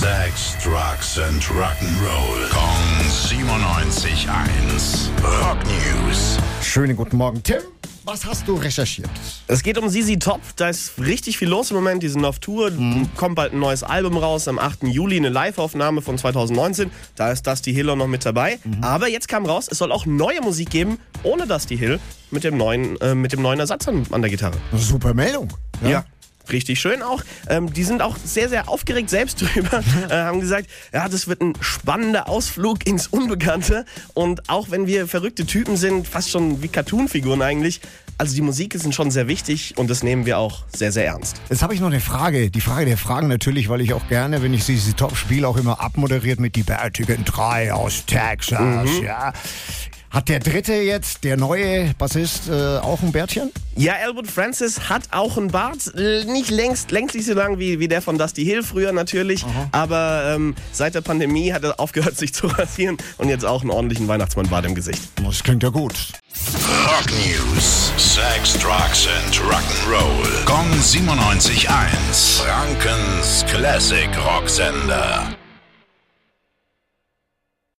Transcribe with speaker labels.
Speaker 1: Sex, Drugs and Rock'n'Roll. Kong 97.1. Rock News.
Speaker 2: Schönen guten Morgen, Tim. Was hast du recherchiert?
Speaker 3: Es geht um Sisi Top. Da ist richtig viel los im Moment. Die sind auf Tour. Kommt bald ein neues Album raus. Am 8. Juli eine Live-Aufnahme von 2019. Da ist Dusty Hill auch noch mit dabei. Aber jetzt kam raus, es soll auch neue Musik geben, ohne Dusty Hill, mit dem neuen, äh, mit dem neuen Ersatz an, an der Gitarre.
Speaker 2: Super Meldung.
Speaker 3: Ja. Richtig schön auch. Ähm, die sind auch sehr, sehr aufgeregt selbst drüber. äh, haben gesagt, ja, das wird ein spannender Ausflug ins Unbekannte. Und auch wenn wir verrückte Typen sind, fast schon wie Cartoonfiguren eigentlich. Also die Musik ist schon sehr wichtig und das nehmen wir auch sehr, sehr ernst.
Speaker 2: Jetzt habe ich noch eine Frage. Die Frage der Fragen natürlich, weil ich auch gerne, wenn ich sie Top spiele, auch immer abmoderiert mit die bärtigen drei aus Texas. Ja. Hat der dritte jetzt, der neue Bassist, äh, auch ein Bärtchen?
Speaker 3: Ja, Elwood Francis hat auch einen Bart. Nicht längst, längst nicht so lang wie, wie der von Dusty Hill früher natürlich. Aber ähm, seit der Pandemie hat er aufgehört, sich zu rasieren und jetzt auch einen ordentlichen Weihnachtsmann-Bart im Gesicht.
Speaker 2: Das klingt ja gut.
Speaker 1: Rock News. Sex, Drugs and Rock'n'Roll. Kong 97.1. Frankens Classic Rocksender.